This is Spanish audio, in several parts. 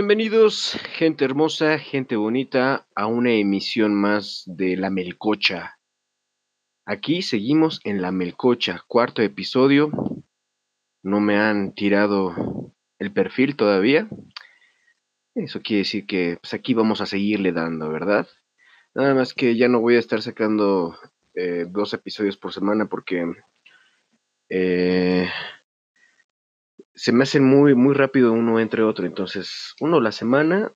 Bienvenidos, gente hermosa, gente bonita, a una emisión más de La Melcocha. Aquí seguimos en La Melcocha, cuarto episodio. No me han tirado el perfil todavía. Eso quiere decir que pues aquí vamos a seguirle dando, ¿verdad? Nada más que ya no voy a estar sacando eh, dos episodios por semana porque eh, se me hacen muy, muy rápido uno entre otro. Entonces, uno la semana,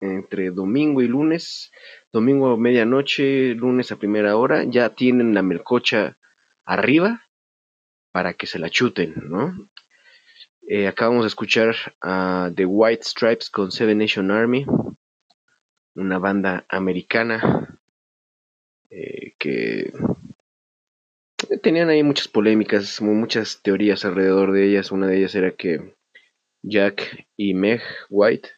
entre domingo y lunes, domingo a medianoche, lunes a primera hora, ya tienen la melcocha arriba para que se la chuten, ¿no? Eh, acabamos de escuchar a The White Stripes con Seven Nation Army, una banda americana eh, que tenían ahí muchas polémicas, mu- muchas teorías alrededor de ellas. Una de ellas era que Jack y Meg White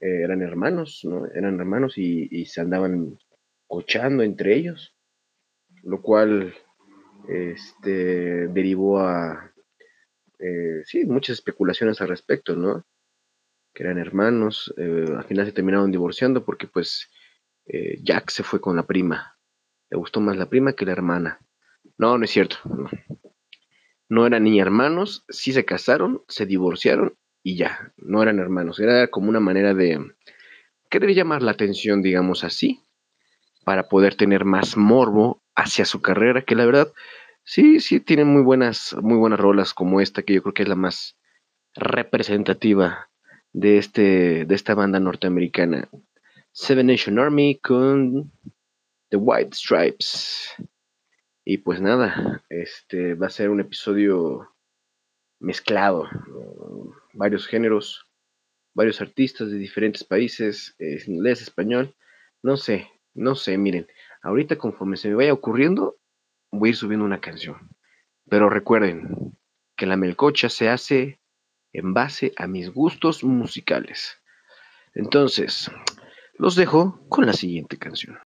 eh, eran hermanos, ¿no? Eran hermanos y, y se andaban cochando entre ellos, lo cual este, derivó a eh, sí, muchas especulaciones al respecto, ¿no? Que eran hermanos, eh, al final se terminaron divorciando porque pues eh, Jack se fue con la prima, le gustó más la prima que la hermana. No, no es cierto, no. Eran ni hermanos, sí se casaron, se divorciaron y ya, no eran hermanos, era como una manera de querer llamar la atención, digamos así, para poder tener más morbo hacia su carrera, que la verdad sí, sí tienen muy buenas, muy buenas rolas como esta, que yo creo que es la más representativa de este, de esta banda norteamericana, Seven Nation Army con The White Stripes. Y pues nada, este va a ser un episodio mezclado, varios géneros, varios artistas de diferentes países, eh, inglés, español, no sé, no sé, miren, ahorita conforme se me vaya ocurriendo, voy a ir subiendo una canción. Pero recuerden que la melcocha se hace en base a mis gustos musicales. Entonces, los dejo con la siguiente canción.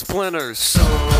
Splinters?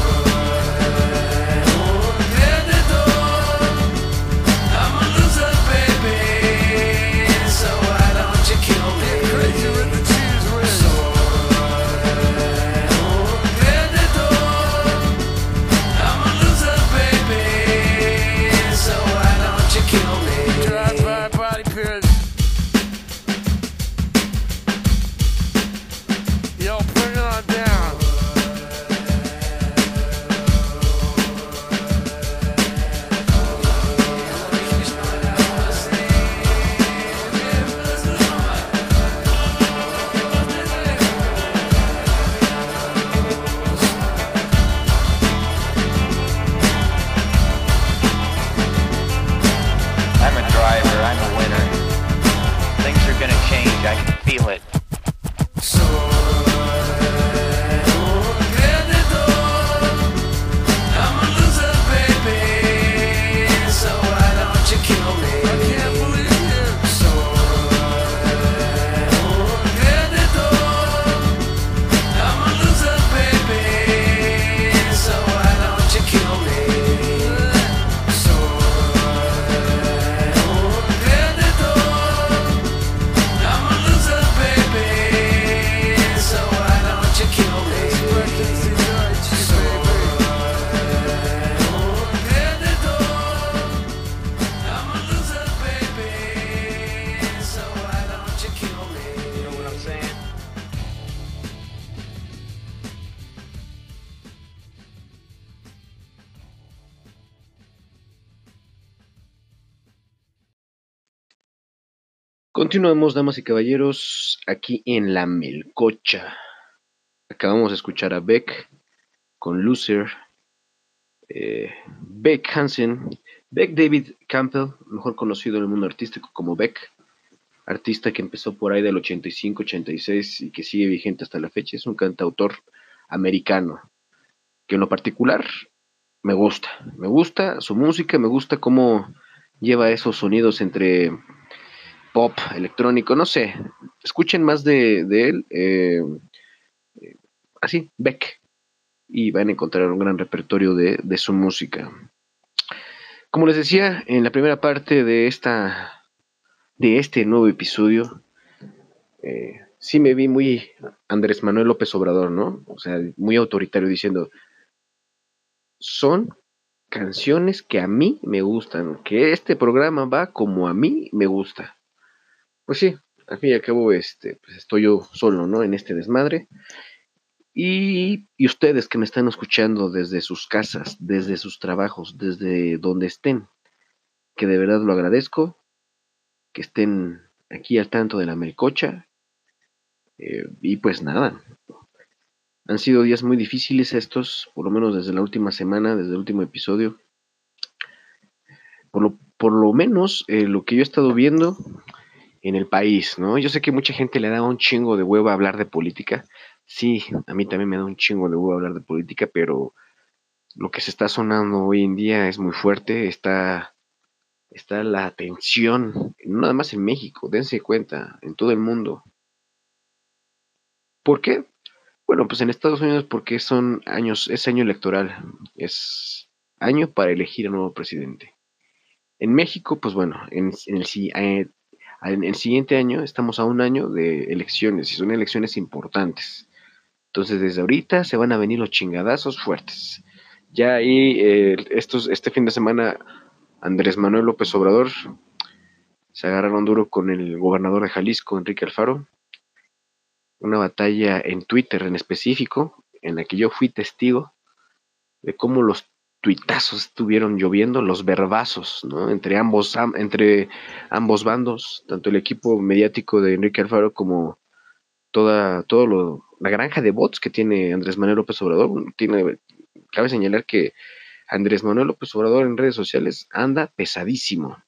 Continuamos, damas y caballeros, aquí en la Melcocha. Acabamos de escuchar a Beck con Loser. eh, Beck Hansen, Beck David Campbell, mejor conocido en el mundo artístico como Beck, artista que empezó por ahí del 85-86 y que sigue vigente hasta la fecha. Es un cantautor americano que en lo particular me gusta. Me gusta su música, me gusta cómo lleva esos sonidos entre pop, electrónico, no sé. Escuchen más de, de él. eh, eh, así, Beck. Y van a encontrar un gran repertorio de, de su música. Como les decía, en la primera parte de esta de este nuevo episodio, eh, sí me vi muy Andrés Manuel López Obrador, ¿no? O sea, muy autoritario diciendo, son canciones que a mí me gustan, que este programa va como a mí me gusta. Pues sí, al fin y al cabo, este, pues estoy yo solo, ¿no? En este desmadre. Y, ustedes que me están escuchando desde sus casas, desde sus trabajos, desde donde estén, que de verdad lo agradezco, que estén aquí al tanto de la melcocha. eh, y pues nada, han sido días muy difíciles estos, por lo menos desde la última semana, desde el último episodio. Por lo, por lo menos eh, lo que yo he estado viendo en el país, ¿no? Yo sé que mucha gente le da un chingo de hueva hablar de política. Sí, a mí también me da un chingo de hueva hablar de política, pero lo que se está sonando hoy en día es muy fuerte. Está, está la tensión, no nada más en México, dense cuenta, en todo el mundo. ¿Por qué? Bueno, pues en Estados Unidos porque son años, es año electoral, es año para elegir a nuevo presidente. En México, pues bueno, en, en el, eh, en el siguiente año estamos a un año de elecciones y son elecciones importantes. Entonces desde ahorita se van a venir los chingadazos fuertes. Ya ahí, eh, estos, este fin de semana, Andrés Manuel López Obrador se agarraron duro con el gobernador de Jalisco, Enrique Alfaro. Una batalla en Twitter en específico, en la que yo fui testigo de cómo los tuitazos estuvieron lloviendo, los verbazos, ¿no? Entre ambos, am- entre ambos bandos, tanto el equipo mediático de Enrique Alfaro como toda, todo lo, la granja de bots que tiene Andrés Manuel López Obrador. Cabe señalar que Andrés Manuel López Obrador en redes sociales anda pesadísimo.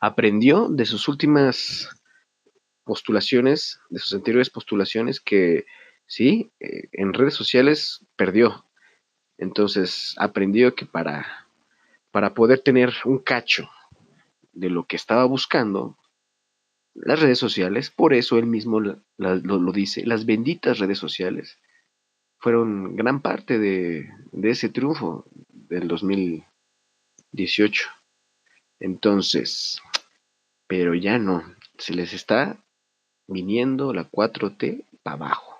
aprendió de sus últimas postulaciones, de sus anteriores postulaciones, que sí, eh, en redes sociales perdió. Entonces aprendió que para, para poder tener un cacho de lo que estaba buscando, las redes sociales, por eso él mismo lo dice, las benditas redes sociales fueron gran parte de, de ese triunfo del 2018. Entonces, pero ya no, se les está viniendo la 4T para abajo.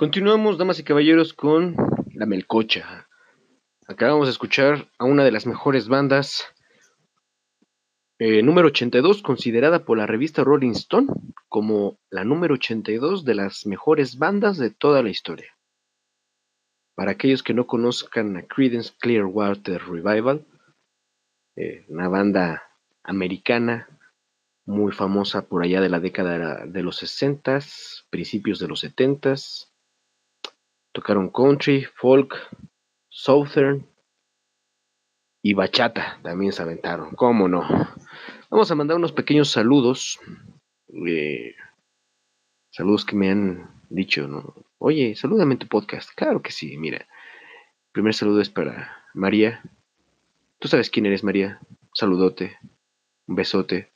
Continuamos, damas y caballeros, con La Melcocha. Acabamos de escuchar a una de las mejores bandas, eh, número 82, considerada por la revista Rolling Stone como la número 82 de las mejores bandas de toda la historia. Para aquellos que no conozcan a Creedence Clearwater Revival, eh, una banda americana muy famosa por allá de la década de los 60s, principios de los 70s. Tocaron country, folk, southern y bachata también se aventaron. ¿Cómo no? Vamos a mandar unos pequeños saludos. eh, saludos que me han dicho, ¿no? Oye, salúdame tu podcast. Claro que sí, mira. El primer saludo es para María. Tú sabes quién eres, María. Saludote. Un besote.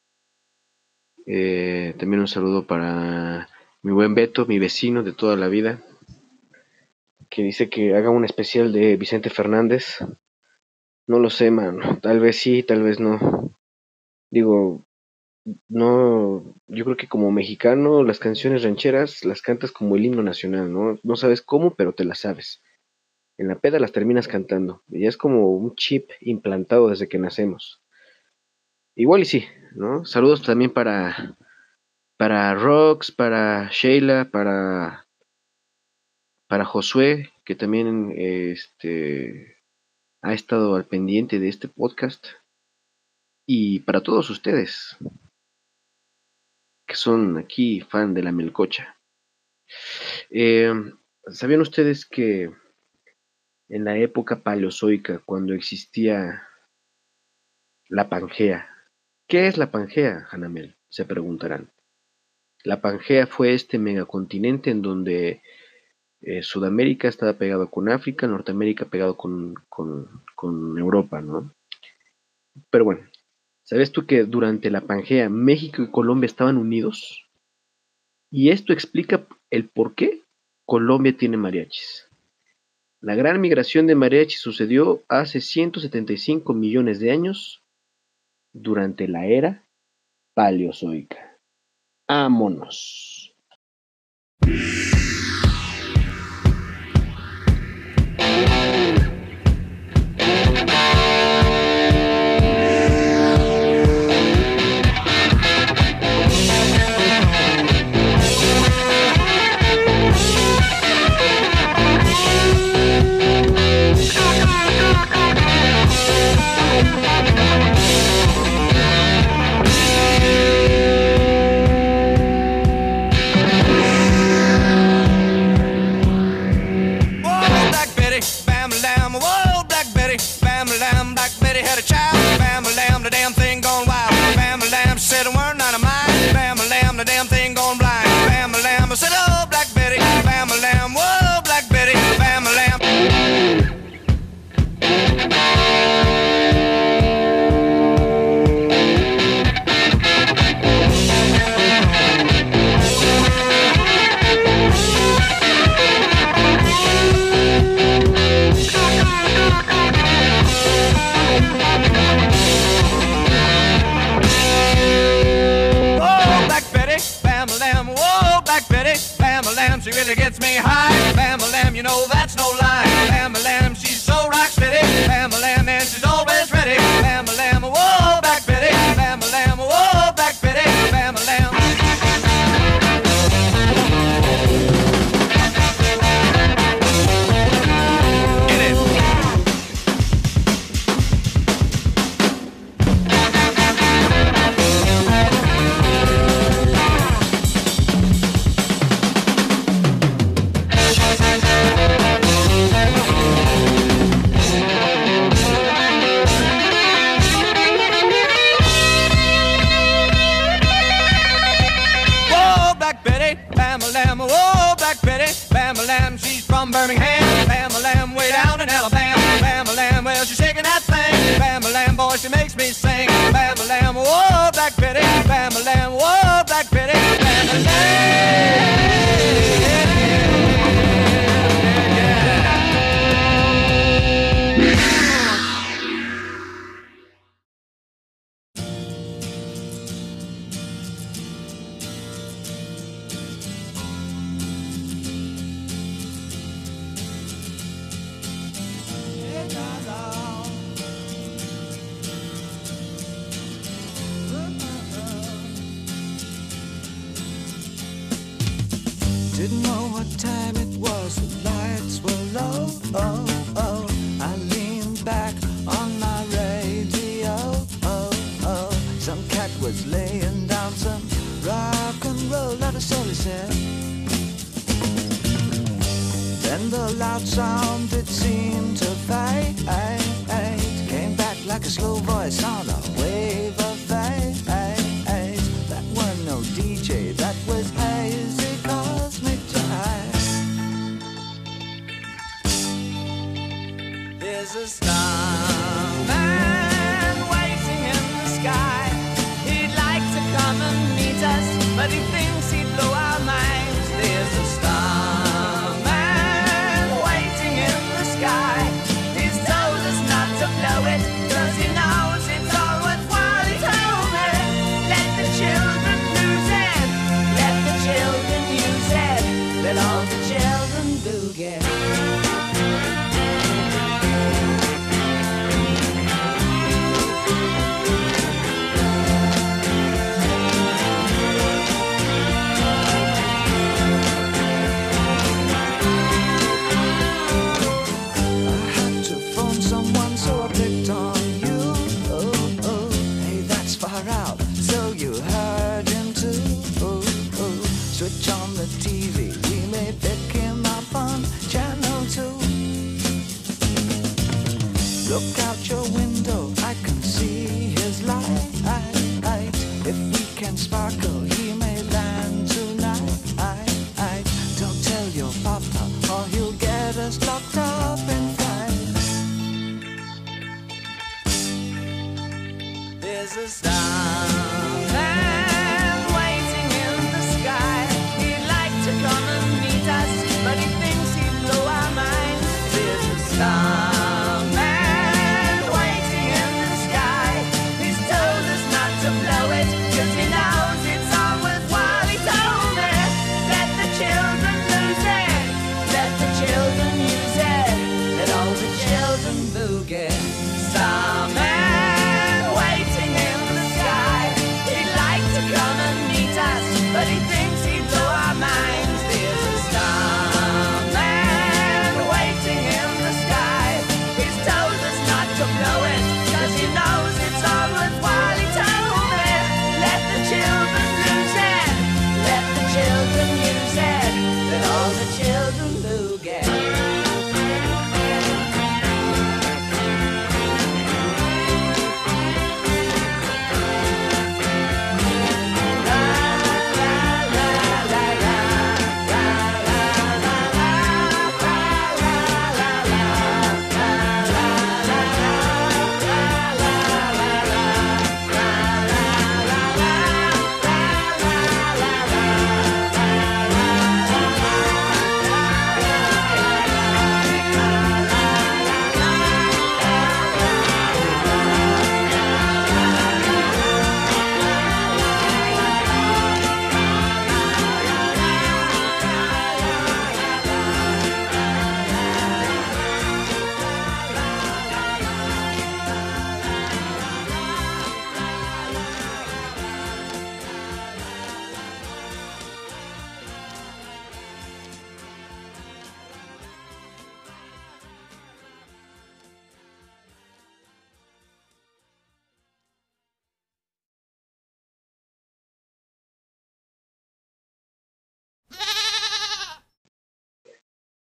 Eh, también un saludo para mi buen Beto, mi vecino de toda la vida, que dice que haga un especial de Vicente Fernández. No lo sé, man. Tal vez sí, tal vez no. Digo, no, yo creo que como mexicano las canciones rancheras las cantas como el himno nacional, ¿no? No sabes cómo, pero te las sabes. En la peda las terminas cantando. Ya es como un chip implantado desde que nacemos. Igual y sí, ¿no? Saludos también para para Rox, para Sheila, para para Josué, que también este, ha estado al pendiente de este podcast, y para todos ustedes, que son aquí fan de la melcocha. Eh, ¿Sabían ustedes que en la época paleozoica, cuando existía la Pangea, ¿qué es la Pangea, Hanamel? Se preguntarán. La Pangea fue este megacontinente en donde eh, Sudamérica estaba pegado con África, Norteamérica pegado con, con, con Europa, ¿no? Pero bueno, ¿sabes tú que durante la Pangea México y Colombia estaban unidos? Y esto explica el por qué Colombia tiene mariachis. La gran migración de mariachis sucedió hace 175 millones de años durante la era paleozoica. ¡Vámonos!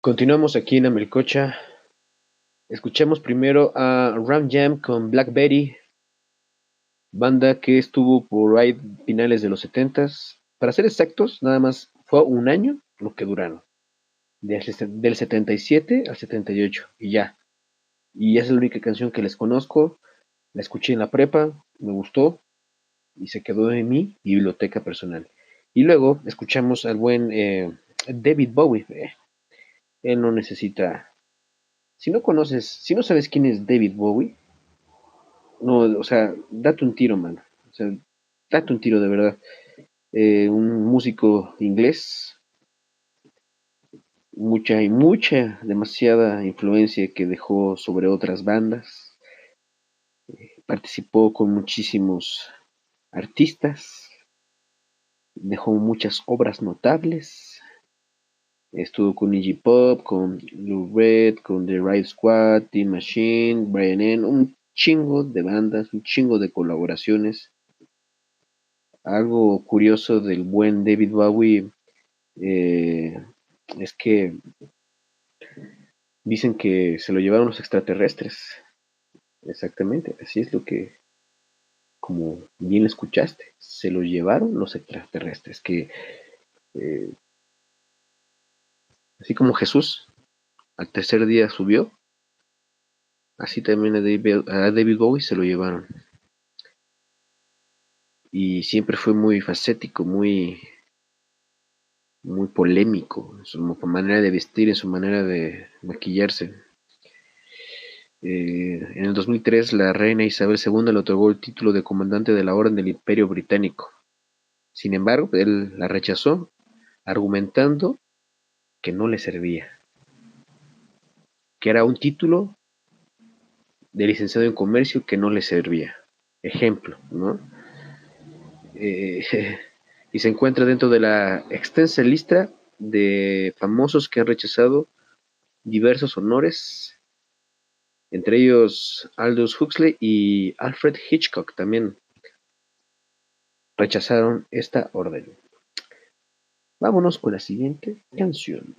Continuamos aquí en Amelcocha. Escuchamos primero a Ram Jam con Black Betty, banda que estuvo por ahí finales de los 70s. Para ser exactos, nada más fue un año lo que duraron. Del, ses- del 77 al 78 y ya. Y esa es la única canción que les conozco. La escuché en la prepa, me gustó y se quedó en mi biblioteca personal. Y luego escuchamos al buen eh, David Bowie. Eh, él no necesita. Si no conoces, si no sabes quién es David Bowie, no, o sea, date un tiro, mano. O sea, date un tiro de verdad. Eh, un músico inglés, mucha y mucha, demasiada influencia que dejó sobre otras bandas. Participó con muchísimos artistas, dejó muchas obras notables. Estuvo con Iggy Pop, con Lou Red, con The Right Squad, Team Machine, Brian Eno, un chingo de bandas, un chingo de colaboraciones. Algo curioso del buen David Bowie eh, es que dicen que se lo llevaron los extraterrestres. Exactamente, así es lo que, como bien escuchaste, se lo llevaron los extraterrestres, que eh, así como Jesús al tercer día subió, así también a David, a David Bowie se lo llevaron. Y siempre fue muy facético, muy, muy polémico en su manera de vestir, en su manera de maquillarse. Eh, en el 2003, la reina Isabel II le otorgó el título de comandante de la Orden del Imperio Británico. Sin embargo, él la rechazó, argumentando que no le servía, que era un título de licenciado en comercio que no le servía. Ejemplo, ¿no? Eh, y se encuentra dentro de la extensa lista de famosos que han rechazado diversos honores, entre ellos Aldous Huxley y Alfred Hitchcock también rechazaron esta orden. Vámonos con la siguiente canción.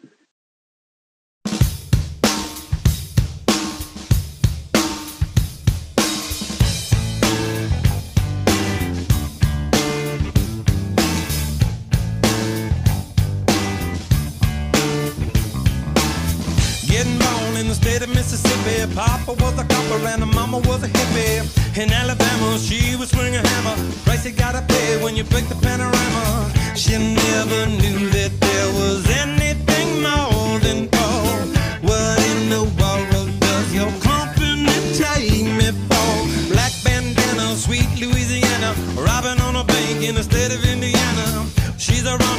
Mississippi. Papa was a copper and mama was a hippie. In Alabama, she was swinging a hammer. Price you gotta pay when you break the panorama. She never knew that there was anything more than gold. What in the world does your company take me for? Black bandana, sweet Louisiana, robbing on a bank in the state of Indiana. She's a runner.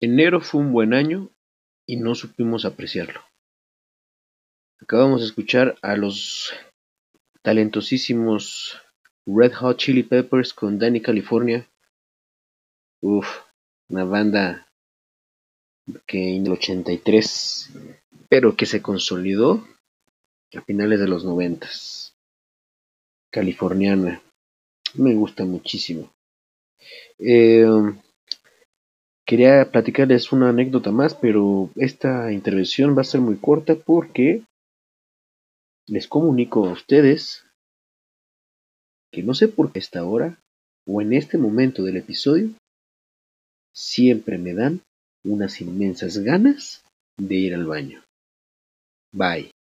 Enero fue un buen año y no supimos apreciarlo. Acabamos de escuchar a los talentosísimos Red Hot Chili Peppers con Danny California. Uf, una banda que en el 83, pero que se consolidó a finales de los 90. Californiana. Me gusta muchísimo. Eh, Quería platicarles una anécdota más, pero esta intervención va a ser muy corta porque les comunico a ustedes que no sé por qué esta hora o en este momento del episodio siempre me dan unas inmensas ganas de ir al baño. Bye.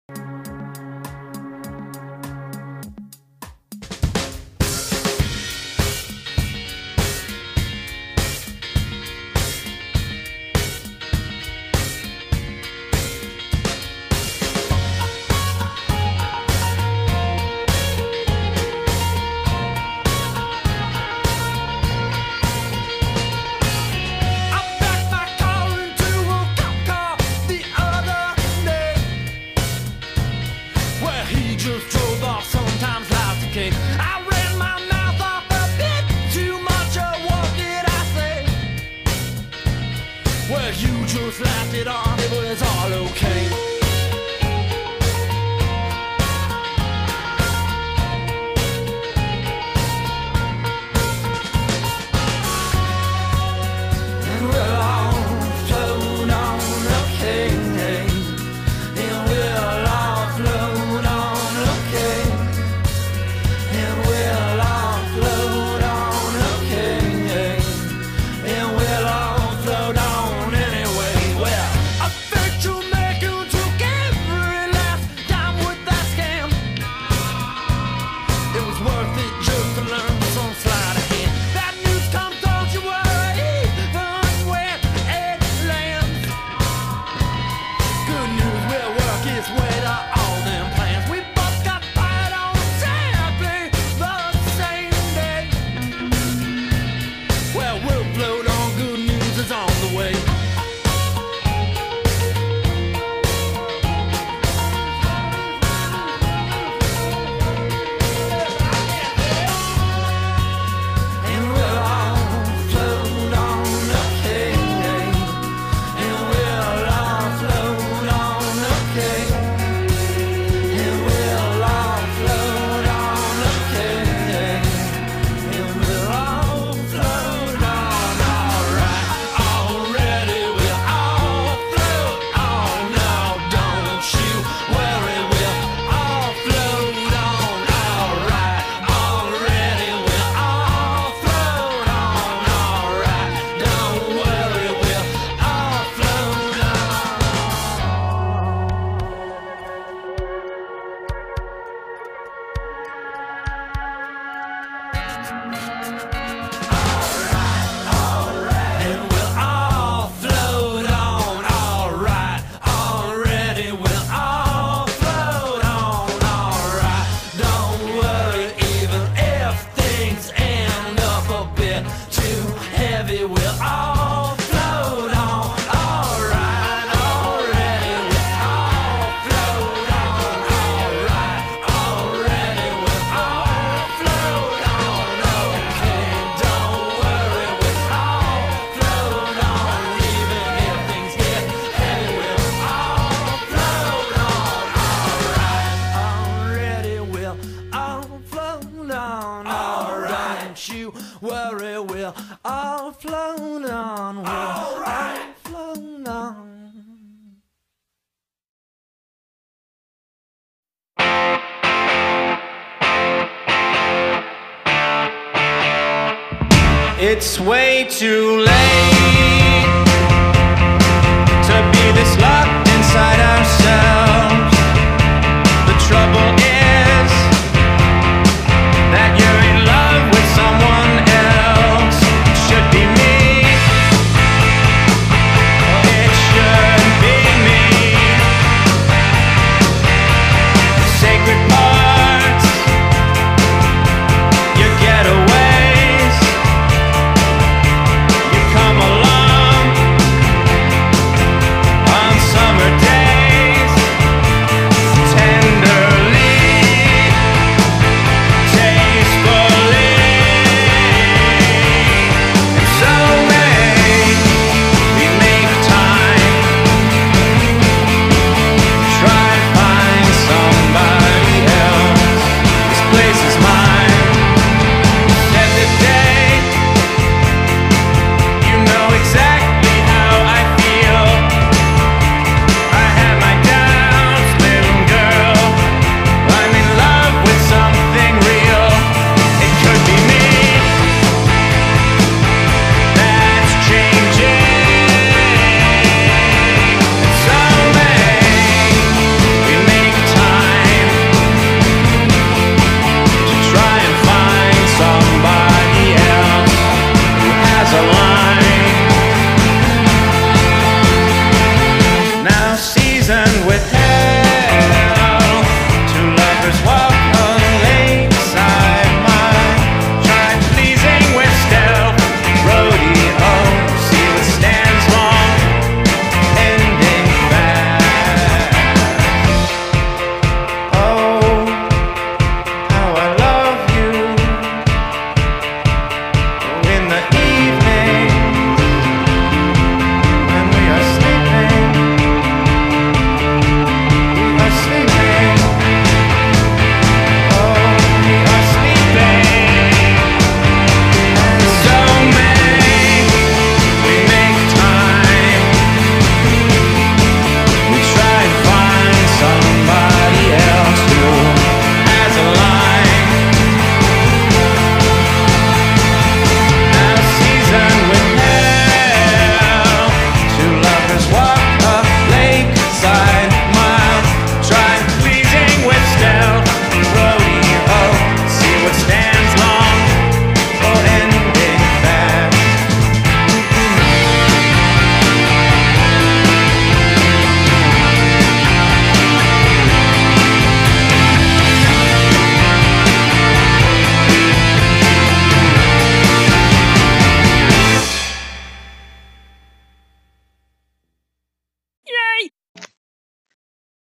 It's way too late.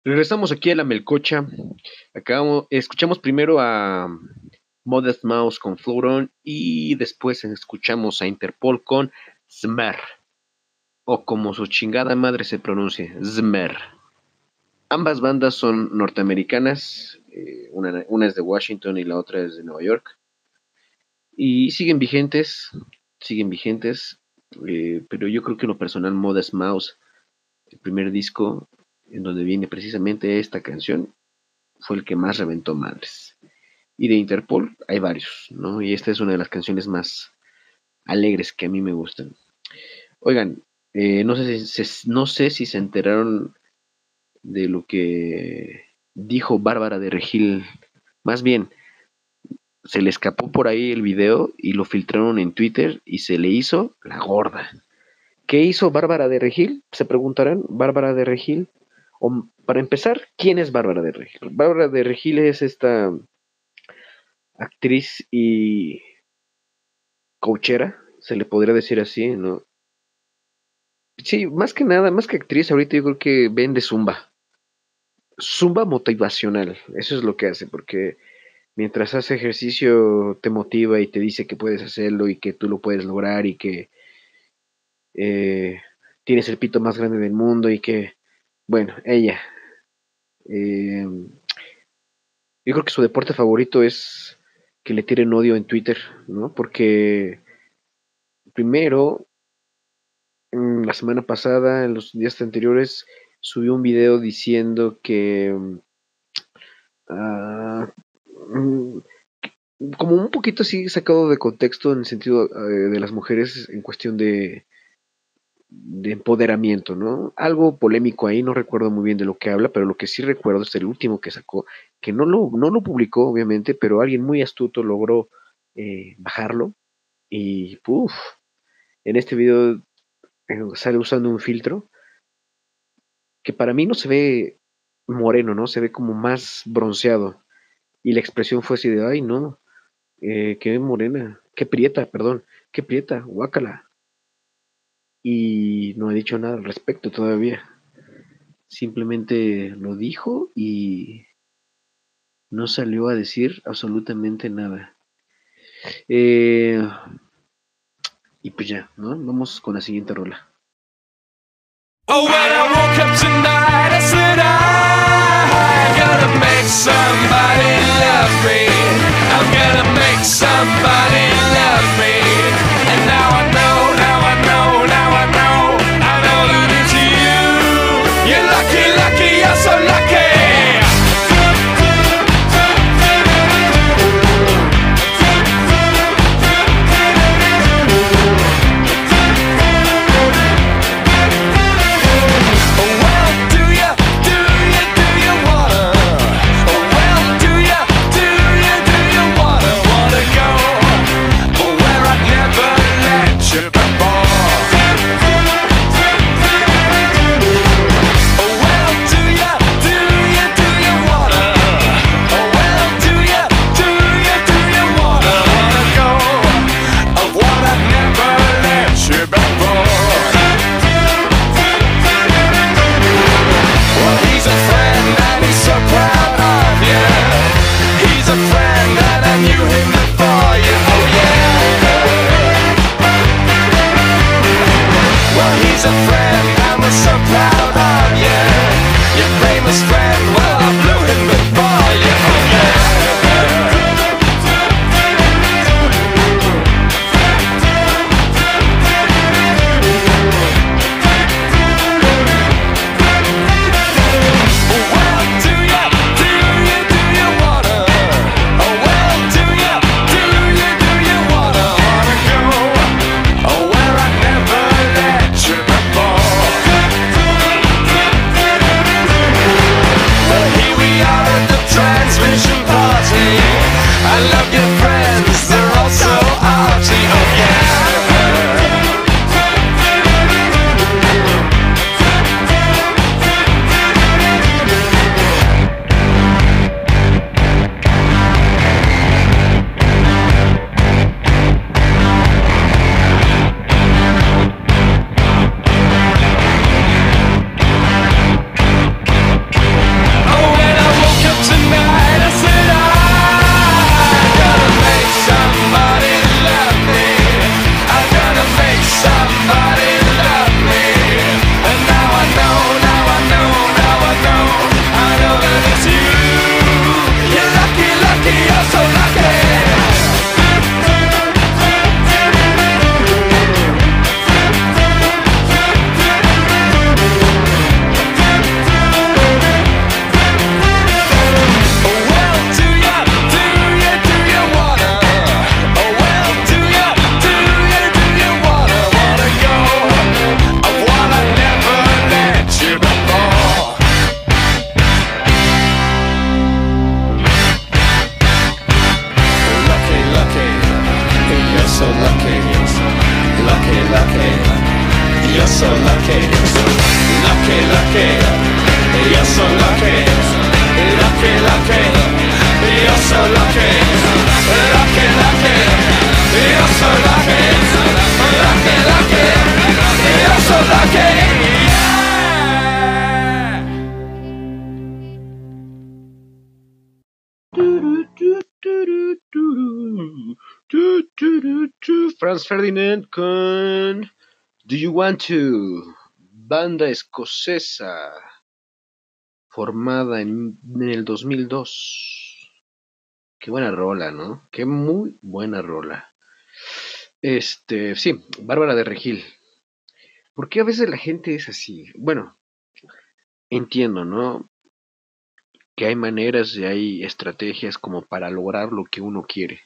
Regresamos aquí a la Melcocha. Acabamos, escuchamos primero a Modest Mouse con Floron y después escuchamos a Interpol con Smer. O como su chingada madre se pronuncia, Smer. Ambas bandas son norteamericanas, eh, una, una es de Washington y la otra es de Nueva York. Y siguen vigentes, siguen vigentes, eh, pero yo creo que en lo personal Modest Mouse, el primer disco en donde viene precisamente esta canción, fue el que más reventó madres. Y de Interpol hay varios, ¿no? Y esta es una de las canciones más alegres que a mí me gustan. Oigan, eh, no, sé si, se- no sé si se enteraron de lo que dijo Bárbara de Regil. Más bien, se le escapó por ahí el video y lo filtraron en Twitter y se le hizo la gorda. ¿Qué hizo Bárbara de Regil? Se preguntarán, Bárbara de Regil. O, para empezar, ¿quién es Bárbara de Regil? Bárbara de Regil es esta actriz y coachera, se le podría decir así, ¿no? Sí, más que nada, más que actriz, ahorita yo creo que vende zumba. Zumba motivacional, eso es lo que hace, porque mientras hace ejercicio te motiva y te dice que puedes hacerlo y que tú lo puedes lograr y que eh, tienes el pito más grande del mundo y que, bueno, ella. eh, yo creo que su deporte favorito es que le tiren odio en Twitter, ¿no? Porque primero, mm, la semana pasada, en los días anteriores, subió un video diciendo que mm, ah, mm, como un poquito así sacado de contexto en el sentido eh, de las mujeres en cuestión de, de empoderamiento, ¿no? Algo polémico ahí, no recuerdo muy bien de lo que habla, pero lo que sí recuerdo es el último que sacó, que no lo, no lo publicó, obviamente, pero alguien muy astuto logró eh, bajarlo y, puff, en este video eh, sale usando un filtro que para mí no se ve moreno, ¿no? Se ve como más bronceado. Y la expresión fue así de, ay, no, eh, qué morena, qué prieta, perdón, qué prieta, guácala. Y no he dicho nada al respecto todavía. Simplemente lo dijo y no salió a decir absolutamente nada. Eh, y pues ya, ¿no? Vamos con la siguiente rola. Oh, when I woke up tonight, I said I gotta make somebody love me. I'm gonna make somebody love me. Con Do You Want To, banda escocesa formada en, en el 2002. Qué buena rola, ¿no? Qué muy buena rola. Este, sí, Bárbara de Regil. ¿Por qué a veces la gente es así? Bueno, entiendo, ¿no? Que hay maneras y hay estrategias como para lograr lo que uno quiere.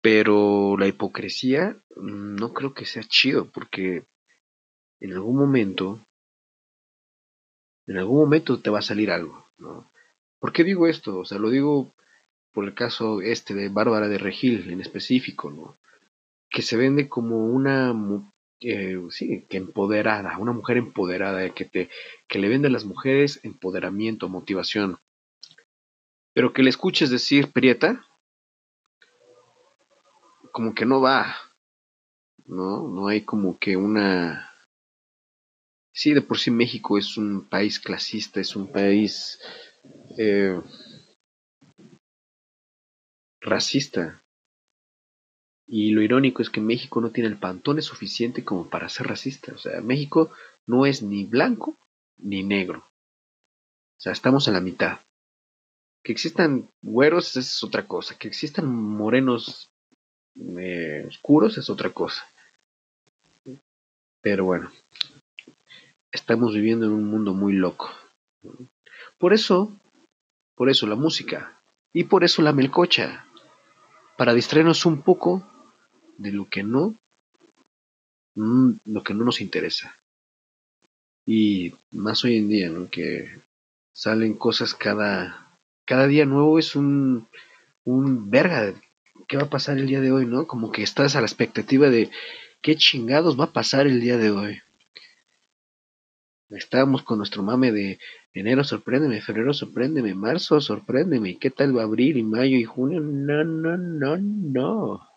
Pero la hipocresía mm, no creo que sea chido porque en algún momento, en algún momento te va a salir algo, ¿no? ¿Por qué digo esto? O sea, lo digo por el caso este de Bárbara de Regil en específico, ¿no? Que se vende como una, eh, sí, que empoderada, una mujer empoderada, que te, que le vende a las mujeres empoderamiento, motivación. Pero que le escuches decir prieta, como que no va, ¿no? No hay como que una... Sí, de por sí México es un país clasista, es un país eh, racista. Y lo irónico es que México no tiene el pantone suficiente como para ser racista. O sea, México no es ni blanco ni negro. O sea, estamos en la mitad. Que existan güeros es otra cosa. Que existan morenos eh, oscuros es otra cosa. Pero bueno, estamos viviendo en un mundo muy loco. Por eso, por eso la música y por eso la melcocha, para distraernos un poco de lo que no, mm, lo que no nos interesa. Y más hoy en día, ¿no? Que salen cosas cada, cada día nuevo es un, un verga. ¿Qué va a pasar el día de hoy, no? Como que estás a la expectativa de qué chingados va a pasar el día de hoy. Estábamos con nuestro mame de enero sorpréndeme, febrero sorpréndeme, marzo sorpréndeme, ¿y qué tal va abril y mayo y junio? No, no, no, no.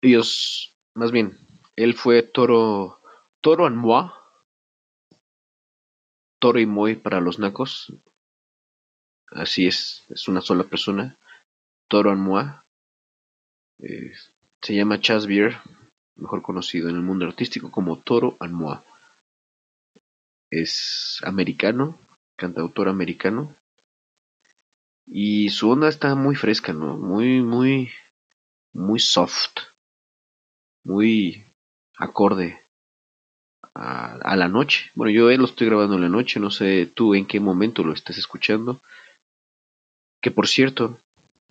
Ellos, más bien, él fue Toro, Toro and Moi, Toro y Moi para los nacos. Así es, es una sola persona. Toro and Moi. Eh, se llama Chas Beer, mejor conocido en el mundo artístico como Toro and Moi. Es americano, cantautor americano. Y su onda está muy fresca, ¿no? Muy, muy, muy soft. Muy acorde a, la noche. Bueno, yo lo estoy grabando en la noche, no sé tú en qué momento lo estás escuchando. Que por cierto,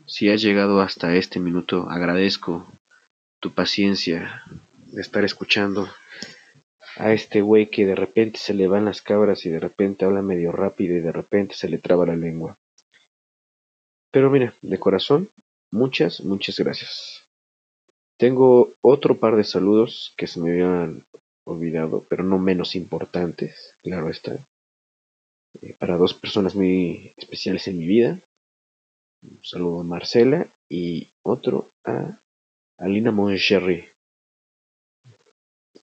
si has llegado hasta este minuto, agradezco tu paciencia de estar escuchando a este güey que de repente se le van las cabras y de repente habla medio rápido y de repente se le traba la lengua. Pero mira, de corazón, muchas, muchas gracias. Tengo otro par de saludos que se me habían olvidado, pero no menos importantes, claro está. Eh, para dos personas muy especiales en mi vida. Un saludo a Marcela y otro a Alina Moncherry.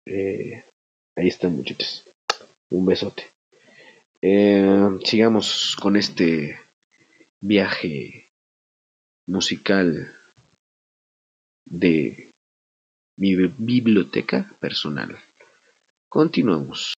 Eh, ahí están muchachos. Un besote. Eh, sigamos con este viaje musical de mi bi- biblioteca personal. Continuamos.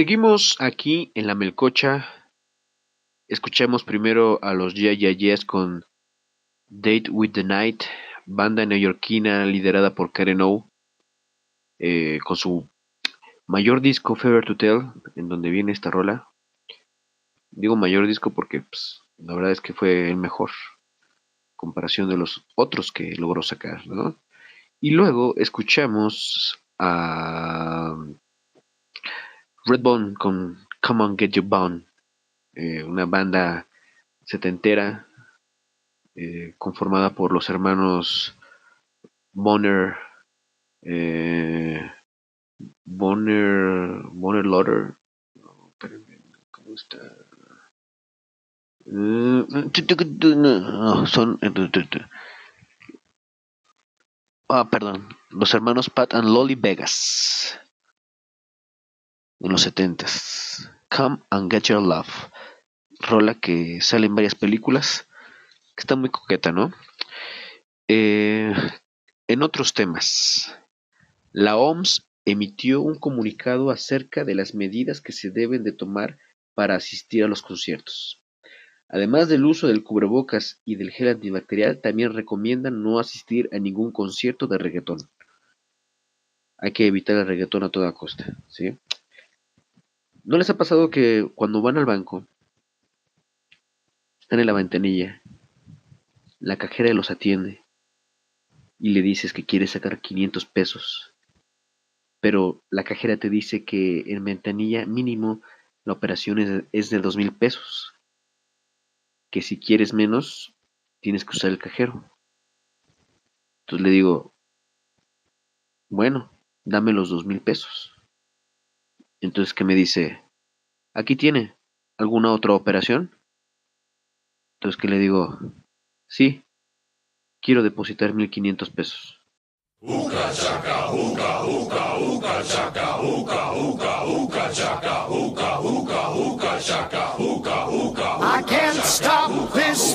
Seguimos aquí en la Melcocha. Escuchamos primero a los Yeah Yeah Yeahs con Date with the Night, banda neoyorquina liderada por Karen O, eh, con su mayor disco Fever to Tell, en donde viene esta rola. Digo mayor disco porque pues, la verdad es que fue el mejor comparación de los otros que logró sacar, ¿no? Y luego escuchamos a Redbone con Come On Get Your Bone, eh, una banda setentera eh, conformada por los hermanos Bonner, eh, Bonner, Bonner Lauder, espérenme, ¿cómo está? Eh, son ah perdón los hermanos Pat and Lolly Vegas en los setentas. Come and Get Your Love. Rola que sale en varias películas que está muy coqueta no Eh, en otros temas. La OMS emitió un comunicado acerca de las medidas que se deben de tomar para asistir a los conciertos. Además del uso del cubrebocas y del gel antibacterial, también recomiendan no asistir a ningún concierto de reggaetón. Hay que evitar el reggaetón a toda costa, ¿sí? ¿No les ha pasado que cuando van al banco, están en la ventanilla, la cajera los atiende y le dices que quieres sacar 500 pesos, pero la cajera te dice que en ventanilla mínimo la operación es, de 2 mil pesos? que si quieres menos, tienes que usar el cajero. Entonces le digo, bueno, dame los dos mil pesos. Entonces, ¿qué me dice? Aquí tiene, ¿alguna otra operación? Entonces, ¿qué le digo? Sí, quiero depositar mil quinientos pesos. I can't stop this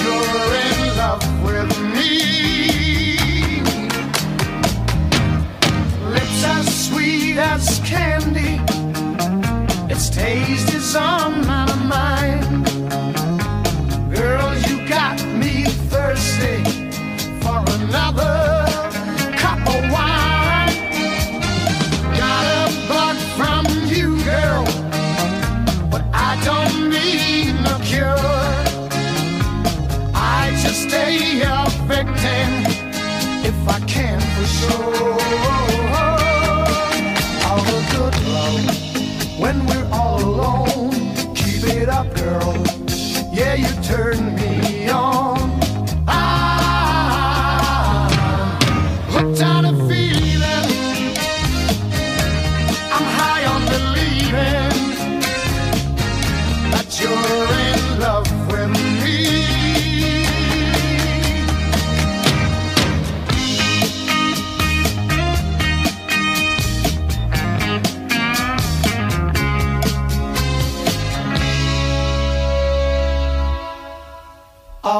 you're in love with me. Lips as sweet as candy. Its taste is on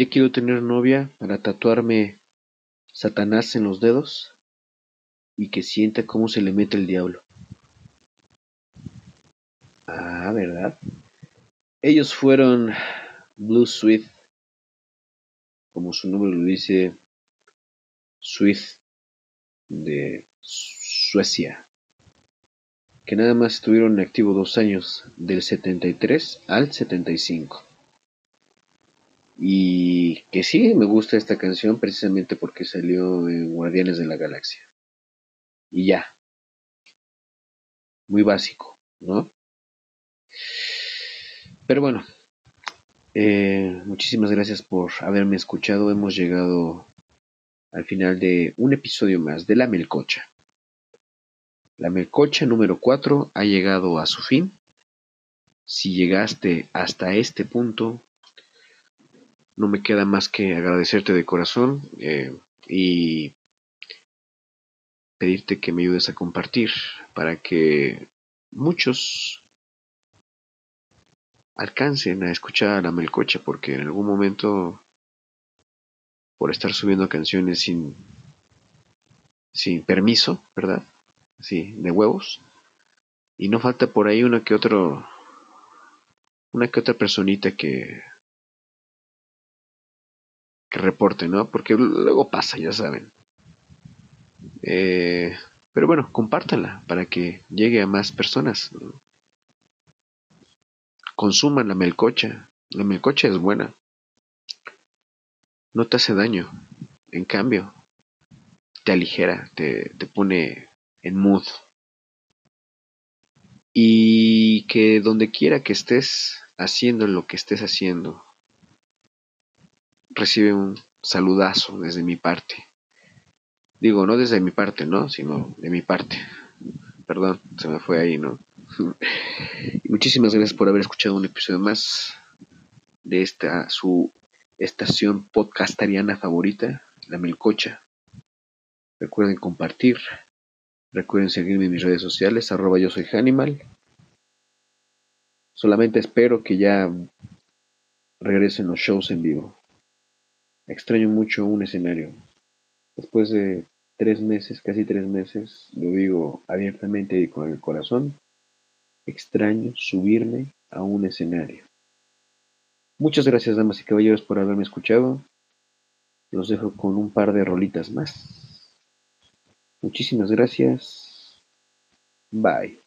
Ya quiero tener novia para tatuarme Satanás en los dedos y que sienta cómo se le mete el diablo. Ah, ¿verdad? Ellos fueron Blue Sweet, como su nombre lo dice, Sweet de Suecia, que nada más estuvieron en activo dos años, del 73 al 75. Y que sí, me gusta esta canción precisamente porque salió en Guardianes de la Galaxia. Y ya. Muy básico, ¿no? Pero bueno, eh, muchísimas gracias por haberme escuchado. Hemos llegado al final de un episodio más de La Melcocha. La Melcocha número 4 ha llegado a su fin. Si llegaste hasta este punto, no me queda más que agradecerte de corazón eh, y pedirte que me ayudes a compartir para que muchos alcancen a escuchar a la melcocha porque en algún momento por estar subiendo canciones sin sin permiso, ¿verdad? Sí, de huevos. Y no falta por ahí una que otro una que otra personita que que reporte, ¿no? Porque luego pasa, ya saben. Eh, pero bueno, compártala para que llegue a más personas. ¿no? Consuman la melcocha. La melcocha es buena. No te hace daño. En cambio, te aligera, te, te pone en mood. Y que donde quiera que estés haciendo lo que estés haciendo, recibe un saludazo desde mi parte. Digo, no desde mi parte, ¿no? Sino de mi parte. Perdón, se me fue ahí, ¿no? muchísimas gracias por haber escuchado un episodio más de esta su estación podcastariana favorita, La Melcocha. Recuerden compartir. Recuerden seguirme en mis redes sociales, arroba yo soy Hanimal. Solamente espero que ya regresen los shows en vivo. Extraño mucho un escenario. Después de tres meses, casi tres meses, lo digo abiertamente y con el corazón, extraño subirme a un escenario. Muchas gracias, damas y caballeros, por haberme escuchado. Los dejo con un par de rolitas más. Muchísimas gracias. Bye.